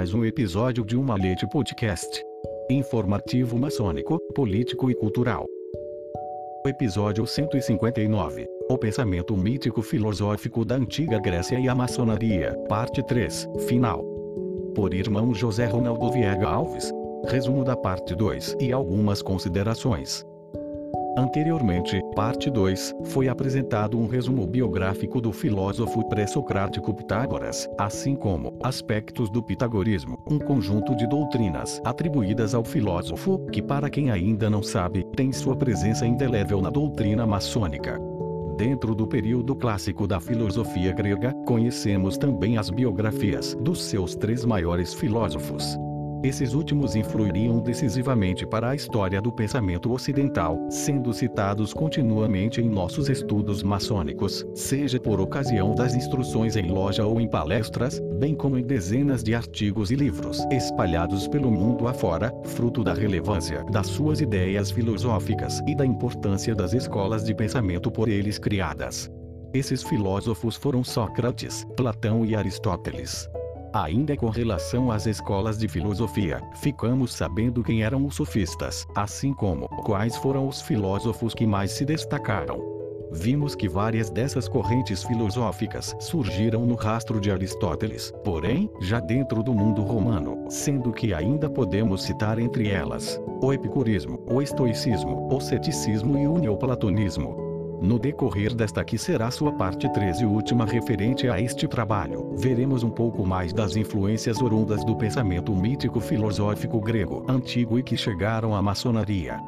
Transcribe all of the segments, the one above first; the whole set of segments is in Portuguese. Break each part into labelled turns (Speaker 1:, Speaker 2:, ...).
Speaker 1: mais um episódio de uma Malete Podcast. Informativo maçônico, político e cultural. Episódio 159. O pensamento mítico filosófico da antiga Grécia e a maçonaria, parte 3, final. Por irmão José Ronaldo Viega Alves. Resumo da parte 2 e algumas considerações. Anteriormente, parte 2, foi apresentado um resumo biográfico do filósofo pré-socrático Pitágoras, assim como aspectos do pitagorismo, um conjunto de doutrinas atribuídas ao filósofo, que para quem ainda não sabe, tem sua presença indelével na doutrina maçônica. Dentro do período clássico da filosofia grega, conhecemos também as biografias dos seus três maiores filósofos. Esses últimos influiriam decisivamente para a história do pensamento ocidental, sendo citados continuamente em nossos estudos maçônicos, seja por ocasião das instruções em loja ou em palestras, bem como em dezenas de artigos e livros espalhados pelo mundo afora, fruto da relevância das suas ideias filosóficas e da importância das escolas de pensamento por eles criadas. Esses filósofos foram Sócrates, Platão e Aristóteles. Ainda com relação às escolas de filosofia, ficamos sabendo quem eram os sofistas, assim como quais foram os filósofos que mais se destacaram. Vimos que várias dessas correntes filosóficas surgiram no rastro de Aristóteles, porém, já dentro do mundo romano, sendo que ainda podemos citar entre elas o epicurismo, o estoicismo, o ceticismo e o neoplatonismo. No decorrer desta que será sua parte 13 e última referente a este trabalho, veremos um pouco mais das influências orundas do pensamento mítico filosófico grego antigo e que chegaram à maçonaria.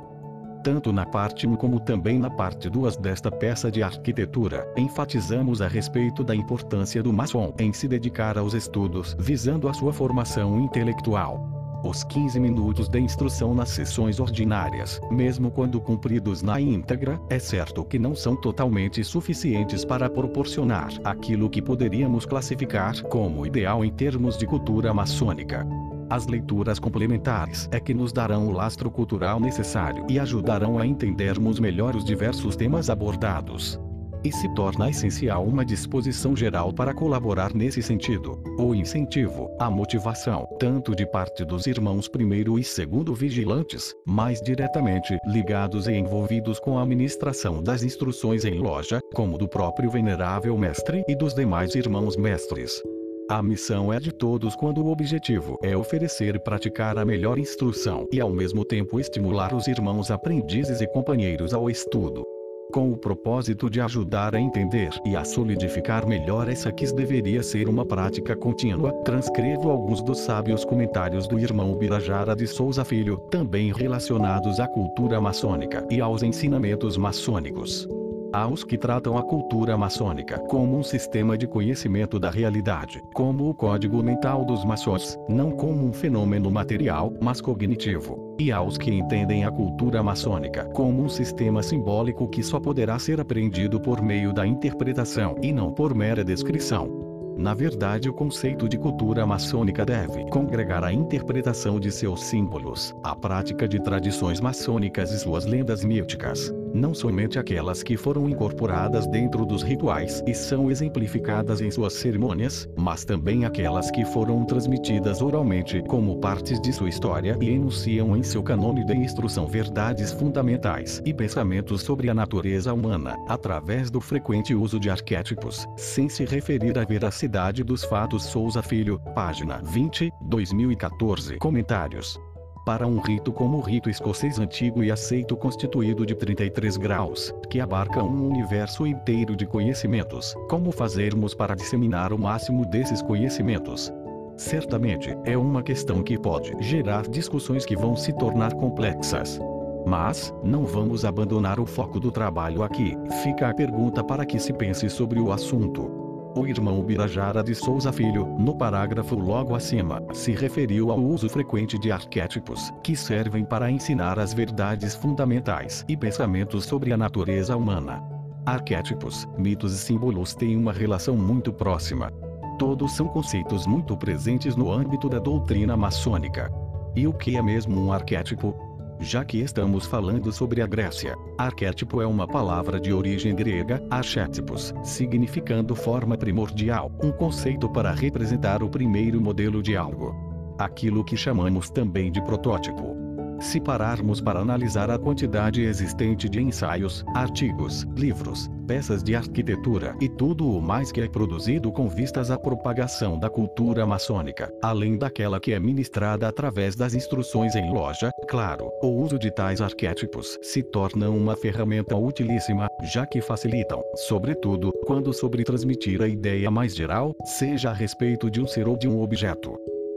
Speaker 1: Tanto na parte 1 como também na parte 2 desta peça de arquitetura, enfatizamos a respeito da importância do maçom em se dedicar aos estudos visando a sua formação intelectual. Os 15 minutos de instrução nas sessões ordinárias, mesmo quando cumpridos na íntegra, é certo que não são totalmente suficientes para proporcionar aquilo que poderíamos classificar como ideal em termos de cultura maçônica. As leituras complementares é que nos darão o lastro cultural necessário e ajudarão a entendermos melhor os diversos temas abordados e se torna essencial uma disposição geral para colaborar nesse sentido. O incentivo, a motivação, tanto de parte dos irmãos primeiro e segundo vigilantes, mais diretamente ligados e envolvidos com a administração das instruções em loja, como do próprio venerável mestre e dos demais irmãos mestres. A missão é de todos quando o objetivo é oferecer e praticar a melhor instrução e ao mesmo tempo estimular os irmãos aprendizes e companheiros ao estudo com o propósito de ajudar a entender e a solidificar melhor essa que deveria ser uma prática contínua. Transcrevo alguns dos sábios comentários do irmão Birajara de Souza Filho, também relacionados à cultura maçônica e aos ensinamentos maçônicos. Há os que tratam a cultura maçônica como um sistema de conhecimento da realidade, como o código mental dos maçons, não como um fenômeno material, mas cognitivo. E há os que entendem a cultura maçônica como um sistema simbólico que só poderá ser aprendido por meio da interpretação e não por mera descrição. Na verdade, o conceito de cultura maçônica deve congregar a interpretação de seus símbolos, a prática de tradições maçônicas e suas lendas míticas, não somente aquelas que foram incorporadas dentro dos rituais e são exemplificadas em suas cerimônias, mas também aquelas que foram transmitidas oralmente como partes de sua história e enunciam em seu canone de instrução verdades fundamentais e pensamentos sobre a natureza humana, através do frequente uso de arquétipos, sem se referir à veracidade dos fatos. Souza Filho, página 20, 2014. Comentários para um rito como o rito escocês antigo e aceito constituído de 33 graus, que abarca um universo inteiro de conhecimentos. Como fazermos para disseminar o máximo desses conhecimentos? Certamente, é uma questão que pode gerar discussões que vão se tornar complexas. Mas, não vamos abandonar o foco do trabalho aqui. Fica a pergunta para que se pense sobre o assunto. O irmão Birajara de Souza Filho, no parágrafo logo acima, se referiu ao uso frequente de arquétipos, que servem para ensinar as verdades fundamentais e pensamentos sobre a natureza humana. Arquétipos, mitos e símbolos têm uma relação muito próxima. Todos são conceitos muito presentes no âmbito da doutrina maçônica. E o que é mesmo um arquétipo? Já que estamos falando sobre a Grécia, arquétipo é uma palavra de origem grega, archétipos, significando forma primordial, um conceito para representar o primeiro modelo de algo. Aquilo que chamamos também de protótipo. Se pararmos para analisar a quantidade existente de ensaios, artigos, livros, peças de arquitetura e tudo o mais que é produzido com vistas à propagação da cultura maçônica, além daquela que é ministrada através das instruções em loja, claro, o uso de tais arquétipos se torna uma ferramenta utilíssima, já que facilitam, sobretudo, quando sobre transmitir a ideia mais geral, seja a respeito de um ser ou de um objeto.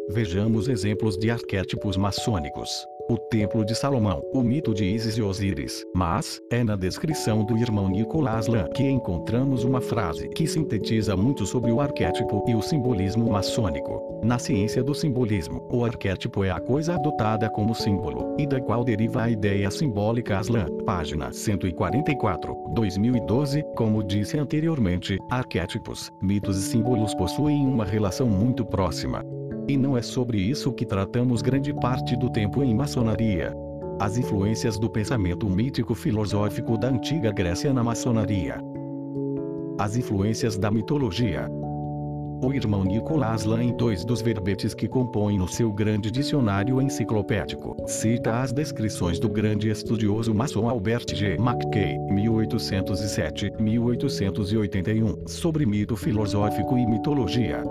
Speaker 1: Vejamos exemplos de arquétipos maçônicos o Templo de Salomão, o mito de Isis e Osíris. Mas, é na descrição do irmão Nicolás Lan que encontramos uma frase que sintetiza muito sobre o arquétipo e o simbolismo maçônico. Na ciência do simbolismo, o arquétipo é a coisa adotada como símbolo, e da qual deriva a ideia simbólica Aslan, página 144, 2012, como disse anteriormente, arquétipos, mitos e símbolos possuem uma relação muito próxima. E não é sobre isso que tratamos grande parte do tempo em maçonaria. As influências do pensamento mítico filosófico da antiga Grécia na maçonaria. As influências da mitologia. O irmão Nicolás Lan em dois dos verbetes que compõem o seu grande dicionário enciclopédico, cita as descrições do grande estudioso maçom Albert G. Mackay, 1807-1881, sobre mito filosófico e mitologia.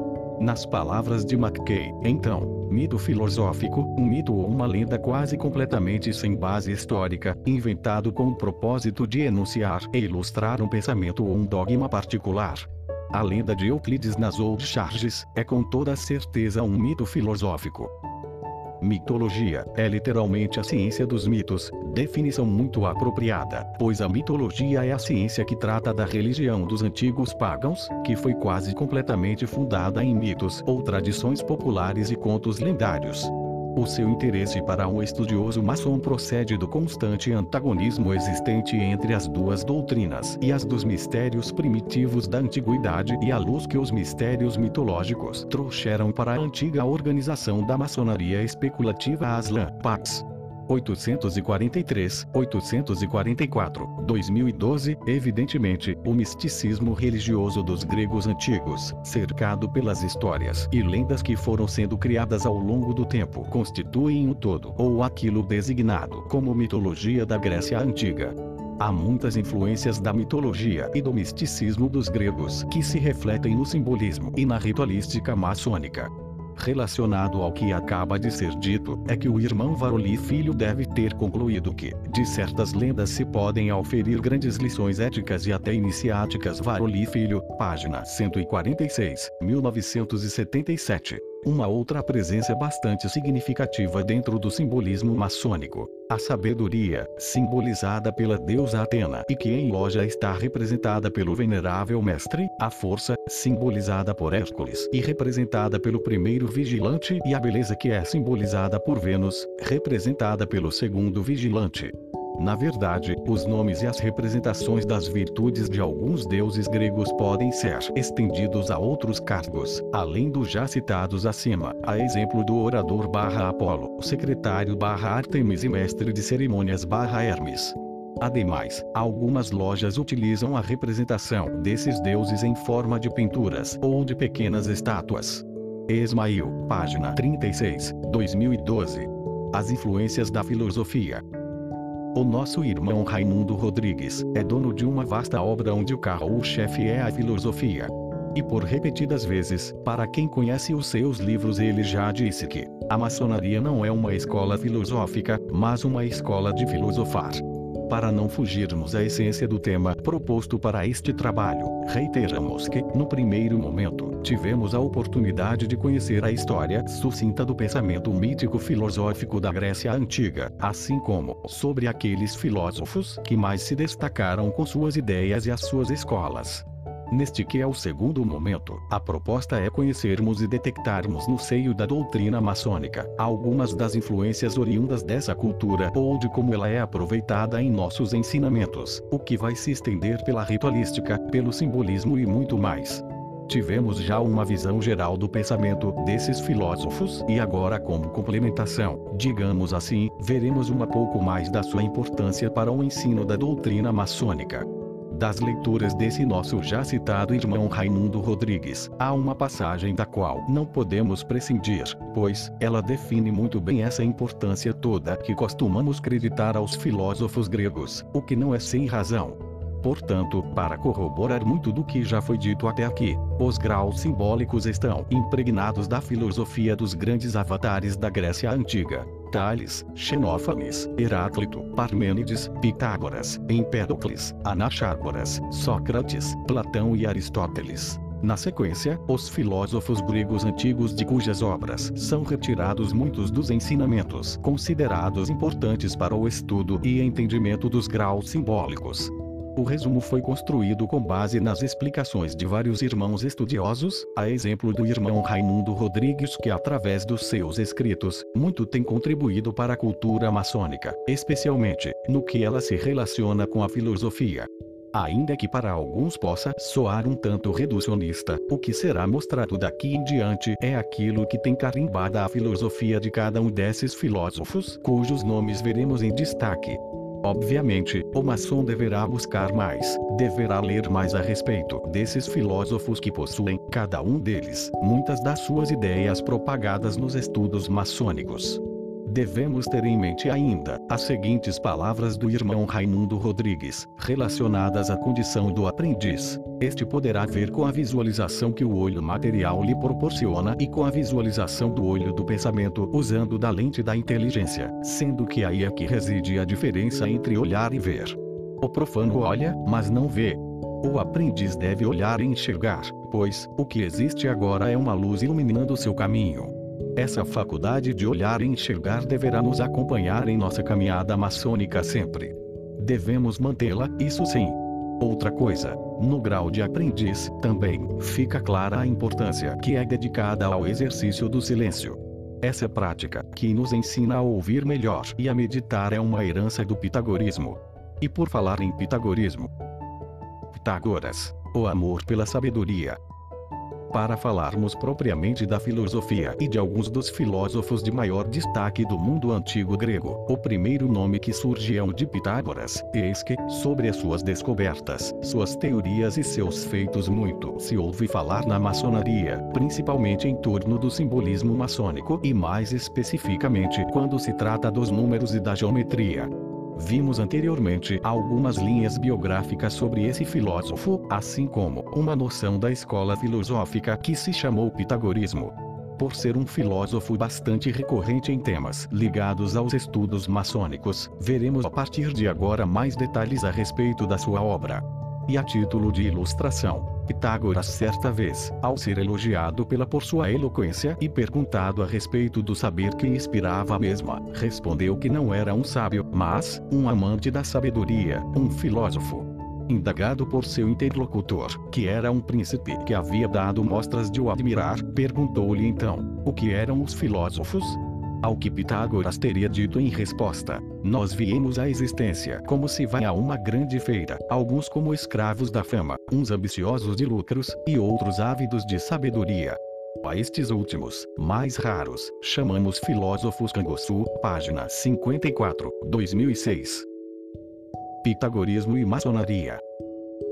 Speaker 1: Nas palavras de Mackay, então, mito filosófico, um mito ou uma lenda quase completamente sem base histórica, inventado com o propósito de enunciar e ilustrar um pensamento ou um dogma particular. A lenda de Euclides nas Old Charges é com toda certeza um mito filosófico. Mitologia é literalmente a ciência dos mitos, definição muito apropriada, pois a mitologia é a ciência que trata da religião dos antigos pagãos, que foi quase completamente fundada em mitos ou tradições populares e contos lendários. O seu interesse para um estudioso maçom procede do constante antagonismo existente entre as duas doutrinas e as dos mistérios primitivos da antiguidade e a luz que os mistérios mitológicos trouxeram para a antiga organização da maçonaria especulativa Aslan Pax. 843, 844, 2012, evidentemente, o misticismo religioso dos gregos antigos, cercado pelas histórias e lendas que foram sendo criadas ao longo do tempo, constituem o todo, ou aquilo designado como mitologia da Grécia Antiga. Há muitas influências da mitologia e do misticismo dos gregos que se refletem no simbolismo e na ritualística maçônica. Relacionado ao que acaba de ser dito, é que o irmão Varoli Filho deve ter concluído que, de certas lendas se podem auferir grandes lições éticas e até iniciáticas Varoli Filho, página 146, 1977. Uma outra presença bastante significativa dentro do simbolismo maçônico, a sabedoria, simbolizada pela deusa Atena e que em loja está representada pelo venerável mestre, a força, simbolizada por Hércules e representada pelo primeiro vigilante e a beleza que é simbolizada por Vênus, representada pelo segundo vigilante. Na verdade, os nomes e as representações das virtudes de alguns deuses gregos podem ser estendidos a outros cargos, além dos já citados acima, a exemplo do orador barra Apolo, secretário barra Artemis e mestre de cerimônias barra Hermes. Ademais, algumas lojas utilizam a representação desses deuses em forma de pinturas ou de pequenas estátuas. Esmail, página 36, 2012. As influências da filosofia. O nosso irmão Raimundo Rodrigues é dono de uma vasta obra onde o carro-chefe é a filosofia. E por repetidas vezes, para quem conhece os seus livros, ele já disse que a maçonaria não é uma escola filosófica, mas uma escola de filosofar. Para não fugirmos à essência do tema proposto para este trabalho, reiteramos que, no primeiro momento, tivemos a oportunidade de conhecer a história sucinta do pensamento mítico filosófico da Grécia Antiga, assim como sobre aqueles filósofos que mais se destacaram com suas ideias e as suas escolas. Neste que é o segundo momento, a proposta é conhecermos e detectarmos no seio da doutrina maçônica algumas das influências oriundas dessa cultura ou de como ela é aproveitada em nossos ensinamentos, o que vai se estender pela ritualística, pelo simbolismo e muito mais. Tivemos já uma visão geral do pensamento desses filósofos e agora como complementação, digamos assim, veremos um pouco mais da sua importância para o ensino da doutrina maçônica das leituras desse nosso já citado irmão Raimundo Rodrigues, há uma passagem da qual não podemos prescindir, pois ela define muito bem essa importância toda que costumamos acreditar aos filósofos gregos, o que não é sem razão. Portanto, para corroborar muito do que já foi dito até aqui, os graus simbólicos estão impregnados da filosofia dos grandes avatares da Grécia Antiga. Tales, Xenófanes, Heráclito, Parmênides, Pitágoras, Empédocles, Anaxágoras, Sócrates, Platão e Aristóteles. Na sequência, os filósofos gregos antigos de cujas obras são retirados muitos dos ensinamentos considerados importantes para o estudo e entendimento dos graus simbólicos. O resumo foi construído com base nas explicações de vários irmãos estudiosos, a exemplo do irmão Raimundo Rodrigues que através dos seus escritos, muito tem contribuído para a cultura maçônica, especialmente, no que ela se relaciona com a filosofia. Ainda que para alguns possa soar um tanto reducionista, o que será mostrado daqui em diante é aquilo que tem carimbada a filosofia de cada um desses filósofos, cujos nomes veremos em destaque. Obviamente, o maçom deverá buscar mais, deverá ler mais a respeito desses filósofos que possuem, cada um deles, muitas das suas ideias propagadas nos estudos maçônicos. Devemos ter em mente ainda as seguintes palavras do irmão Raimundo Rodrigues, relacionadas à condição do aprendiz. Este poderá ver com a visualização que o olho material lhe proporciona e com a visualização do olho do pensamento usando da lente da inteligência, sendo que aí é que reside a diferença entre olhar e ver. O profano olha, mas não vê. O aprendiz deve olhar e enxergar, pois o que existe agora é uma luz iluminando seu caminho. Essa faculdade de olhar e enxergar deverá nos acompanhar em nossa caminhada maçônica sempre. Devemos mantê-la, isso sim. Outra coisa, no grau de aprendiz, também, fica clara a importância que é dedicada ao exercício do silêncio. Essa prática, que nos ensina a ouvir melhor e a meditar é uma herança do pitagorismo. E por falar em pitagorismo, Pitágoras, o amor pela sabedoria, para falarmos propriamente da filosofia e de alguns dos filósofos de maior destaque do mundo antigo grego. O primeiro nome que surge é o de Pitágoras, eis que, sobre as suas descobertas, suas teorias e seus feitos muito se ouve falar na maçonaria, principalmente em torno do simbolismo maçônico e mais especificamente quando se trata dos números e da geometria. Vimos anteriormente algumas linhas biográficas sobre esse filósofo, assim como uma noção da escola filosófica que se chamou Pitagorismo. Por ser um filósofo bastante recorrente em temas ligados aos estudos maçônicos, veremos a partir de agora mais detalhes a respeito da sua obra. E a título de ilustração, Pitágoras certa vez, ao ser elogiado pela por sua eloquência e perguntado a respeito do saber que inspirava a mesma, respondeu que não era um sábio, mas um amante da sabedoria, um filósofo. Indagado por seu interlocutor, que era um príncipe que havia dado mostras de o admirar, perguntou-lhe então: o que eram os filósofos? Ao que Pitágoras teria dito em resposta: Nós viemos à existência como se vai a uma grande feira, alguns como escravos da fama, uns ambiciosos de lucros, e outros ávidos de sabedoria. A estes últimos, mais raros, chamamos filósofos Canguçu, página 54, 2006. Pitagorismo e maçonaria.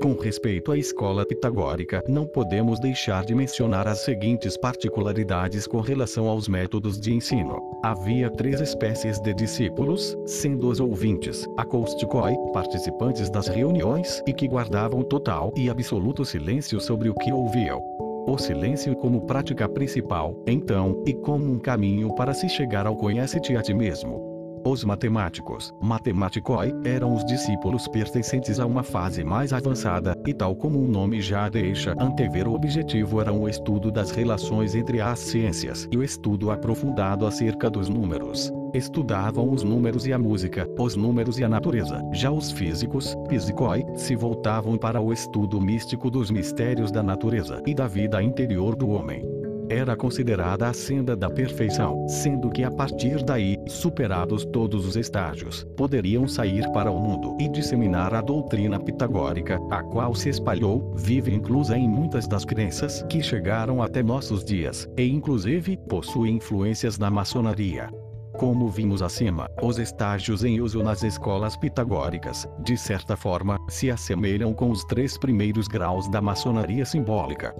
Speaker 1: Com respeito à escola pitagórica, não podemos deixar de mencionar as seguintes particularidades com relação aos métodos de ensino. Havia três espécies de discípulos, sendo os ouvintes, acousticoi, participantes das reuniões e que guardavam total e absoluto silêncio sobre o que ouviam. O silêncio como prática principal, então, e como um caminho para se chegar ao conhece-te a ti mesmo. Os matemáticos, matematicoi, eram os discípulos pertencentes a uma fase mais avançada, e tal como o nome já deixa antever o objetivo era o estudo das relações entre as ciências e o estudo aprofundado acerca dos números. Estudavam os números e a música, os números e a natureza. Já os físicos, physicoi, se voltavam para o estudo místico dos mistérios da natureza e da vida interior do homem. Era considerada a senda da perfeição, sendo que a partir daí, superados todos os estágios, poderiam sair para o mundo e disseminar a doutrina pitagórica, a qual se espalhou, vive inclusa em muitas das crenças que chegaram até nossos dias, e inclusive, possui influências na maçonaria. Como vimos acima, os estágios em uso nas escolas pitagóricas, de certa forma, se assemelham com os três primeiros graus da maçonaria simbólica.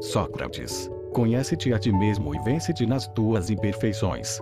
Speaker 1: Sócrates. Conhece-te a ti mesmo e vence-te nas tuas imperfeições.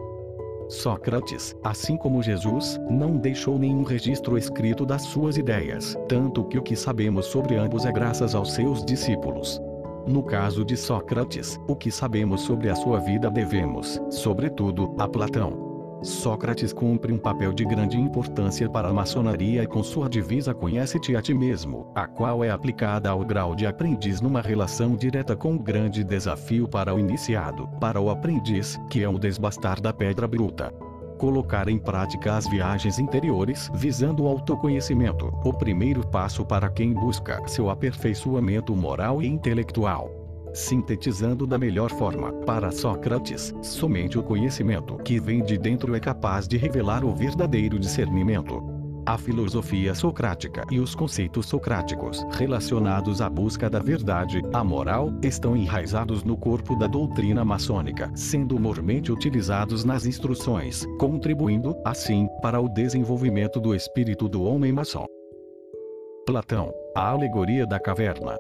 Speaker 1: Sócrates, assim como Jesus, não deixou nenhum registro escrito das suas ideias, tanto que o que sabemos sobre ambos é graças aos seus discípulos. No caso de Sócrates, o que sabemos sobre a sua vida devemos, sobretudo, a Platão. Sócrates cumpre um papel de grande importância para a maçonaria com sua divisa Conhece-te a ti mesmo, a qual é aplicada ao grau de aprendiz numa relação direta com um grande desafio para o iniciado, para o aprendiz, que é o desbastar da pedra bruta. Colocar em prática as viagens interiores visando o autoconhecimento, o primeiro passo para quem busca seu aperfeiçoamento moral e intelectual. Sintetizando da melhor forma, para Sócrates, somente o conhecimento que vem de dentro é capaz de revelar o verdadeiro discernimento. A filosofia socrática e os conceitos socráticos relacionados à busca da verdade, a moral, estão enraizados no corpo da doutrina maçônica, sendo mormente utilizados nas instruções, contribuindo, assim, para o desenvolvimento do espírito do homem maçom. Platão, a alegoria da caverna.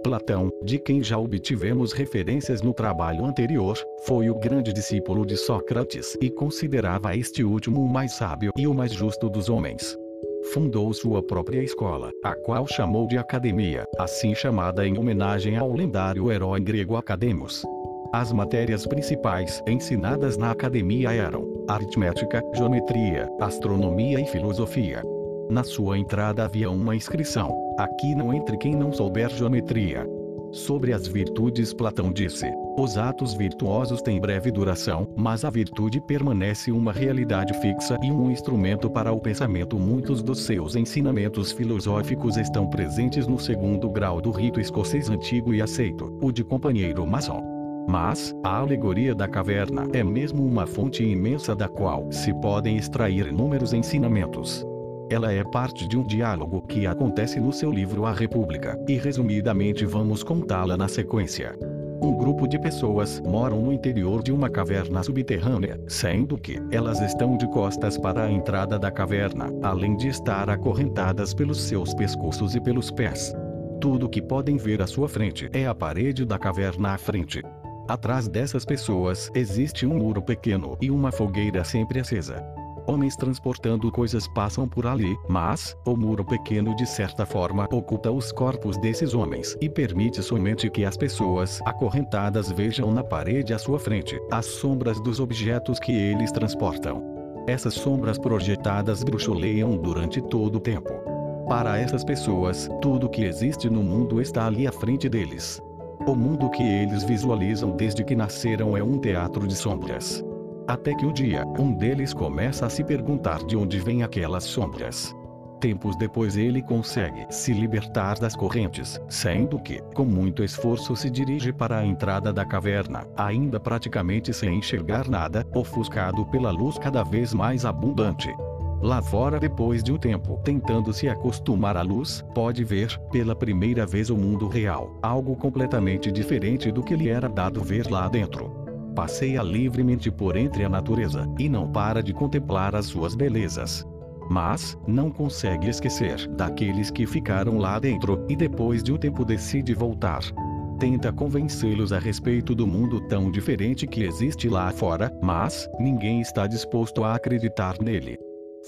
Speaker 1: Platão, de quem já obtivemos referências no trabalho anterior, foi o grande discípulo de Sócrates e considerava este último o mais sábio e o mais justo dos homens. Fundou sua própria escola, a qual chamou de Academia, assim chamada em homenagem ao lendário herói grego Academos. As matérias principais ensinadas na academia eram aritmética, geometria, astronomia e filosofia. Na sua entrada havia uma inscrição: Aqui não entre quem não souber geometria. Sobre as virtudes, Platão disse: Os atos virtuosos têm breve duração, mas a virtude permanece uma realidade fixa e um instrumento para o pensamento. Muitos dos seus ensinamentos filosóficos estão presentes no segundo grau do rito escocês antigo e aceito, o de companheiro maçom. Mas, a alegoria da caverna é mesmo uma fonte imensa da qual se podem extrair inúmeros ensinamentos. Ela é parte de um diálogo que acontece no seu livro A República, e resumidamente vamos contá-la na sequência. Um grupo de pessoas moram no interior de uma caverna subterrânea, sendo que elas estão de costas para a entrada da caverna, além de estar acorrentadas pelos seus pescoços e pelos pés. Tudo que podem ver à sua frente é a parede da caverna à frente. Atrás dessas pessoas existe um muro pequeno e uma fogueira sempre acesa. Homens transportando coisas passam por ali, mas, o muro pequeno de certa forma oculta os corpos desses homens e permite somente que as pessoas acorrentadas vejam na parede à sua frente as sombras dos objetos que eles transportam. Essas sombras projetadas bruxuleiam durante todo o tempo. Para essas pessoas, tudo que existe no mundo está ali à frente deles. O mundo que eles visualizam desde que nasceram é um teatro de sombras. Até que o dia, um deles começa a se perguntar de onde vêm aquelas sombras. Tempos depois ele consegue se libertar das correntes, sendo que, com muito esforço, se dirige para a entrada da caverna, ainda praticamente sem enxergar nada, ofuscado pela luz cada vez mais abundante. Lá fora, depois de um tempo tentando se acostumar à luz, pode ver, pela primeira vez, o mundo real, algo completamente diferente do que lhe era dado ver lá dentro passeia livremente por entre a natureza, e não para de contemplar as suas belezas. Mas, não consegue esquecer daqueles que ficaram lá dentro, e depois de um tempo decide voltar. Tenta convencê-los a respeito do mundo tão diferente que existe lá fora, mas, ninguém está disposto a acreditar nele.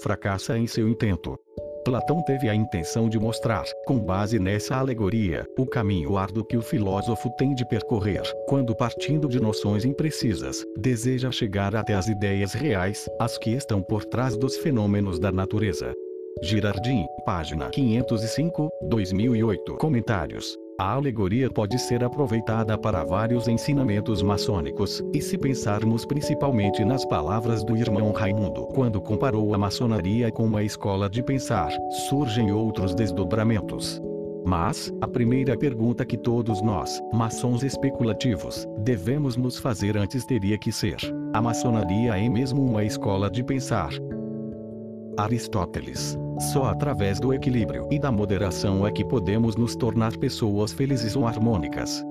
Speaker 1: Fracassa em seu intento. Platão teve a intenção de mostrar, com base nessa alegoria, o caminho árduo que o filósofo tem de percorrer, quando partindo de noções imprecisas, deseja chegar até as ideias reais, as que estão por trás dos fenômenos da natureza. Girardim, página 505, 2008. Comentários. A alegoria pode ser aproveitada para vários ensinamentos maçônicos, e se pensarmos principalmente nas palavras do irmão Raimundo quando comparou a maçonaria com uma escola de pensar, surgem outros desdobramentos. Mas, a primeira pergunta que todos nós, maçons especulativos, devemos nos fazer antes teria que ser: a maçonaria é mesmo uma escola de pensar? Aristóteles. Só através do equilíbrio e da moderação é que podemos nos tornar pessoas felizes ou harmônicas.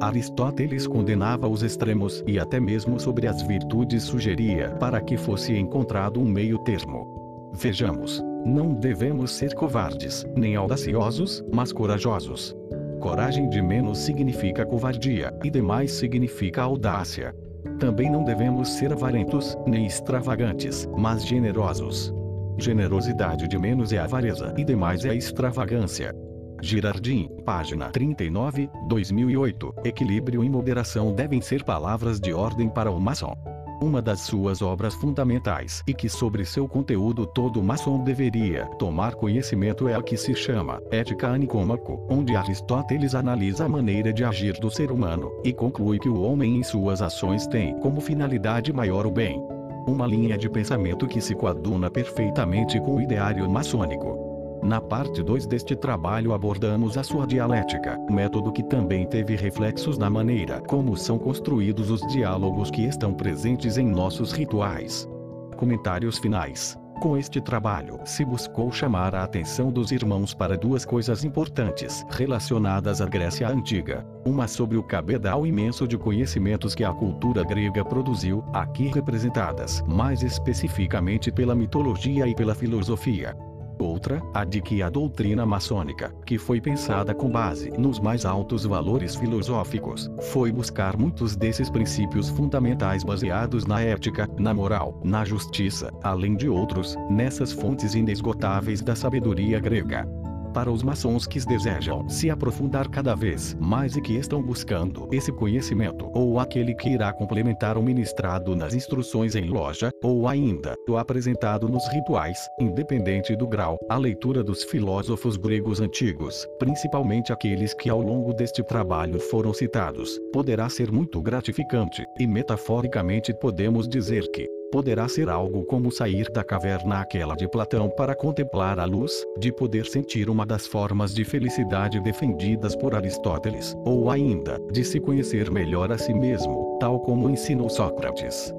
Speaker 1: Aristóteles condenava os extremos e até mesmo sobre as virtudes sugeria para que fosse encontrado um meio termo. Vejamos. Não devemos ser covardes, nem audaciosos, mas corajosos. Coragem de menos significa covardia, e demais significa audácia. Também não devemos ser avarentos, nem extravagantes, mas generosos. Generosidade de menos é avareza e demais é extravagância. Girardim, página 39, 2008. Equilíbrio e moderação devem ser palavras de ordem para o maçom. Uma das suas obras fundamentais e que sobre seu conteúdo todo maçom deveria tomar conhecimento é a que se chama Ética Nicômaco, onde Aristóteles analisa a maneira de agir do ser humano e conclui que o homem em suas ações tem como finalidade maior o bem. Uma linha de pensamento que se coaduna perfeitamente com o ideário maçônico. Na parte 2 deste trabalho abordamos a sua dialética, método que também teve reflexos na maneira como são construídos os diálogos que estão presentes em nossos rituais. Comentários finais. Com este trabalho, se buscou chamar a atenção dos irmãos para duas coisas importantes relacionadas à Grécia Antiga. Uma sobre o cabedal imenso de conhecimentos que a cultura grega produziu, aqui representadas mais especificamente pela mitologia e pela filosofia. Outra, a de que a doutrina maçônica, que foi pensada com base nos mais altos valores filosóficos, foi buscar muitos desses princípios fundamentais baseados na ética, na moral, na justiça, além de outros, nessas fontes inesgotáveis da sabedoria grega para os maçons que desejam se aprofundar cada vez mais e que estão buscando esse conhecimento, ou aquele que irá complementar o ministrado nas instruções em loja, ou ainda o apresentado nos rituais, independente do grau, a leitura dos filósofos gregos antigos, principalmente aqueles que ao longo deste trabalho foram citados, poderá ser muito gratificante, e metaforicamente podemos dizer que poderá ser algo como sair da caverna aquela de Platão para contemplar a luz, de poder sentir uma das formas de felicidade defendidas por Aristóteles, ou ainda, de se conhecer melhor a si mesmo, tal como ensinou Sócrates.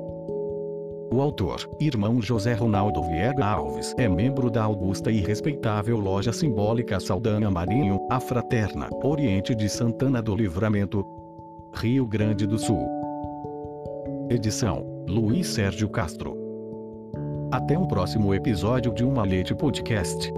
Speaker 1: O autor, irmão José Ronaldo Viega Alves, é membro da augusta e respeitável loja simbólica Saldanha Marinho, a Fraterna, Oriente de Santana do Livramento, Rio Grande do Sul. Edição Luiz Sérgio Castro. Até um próximo episódio de Uma Leite Podcast.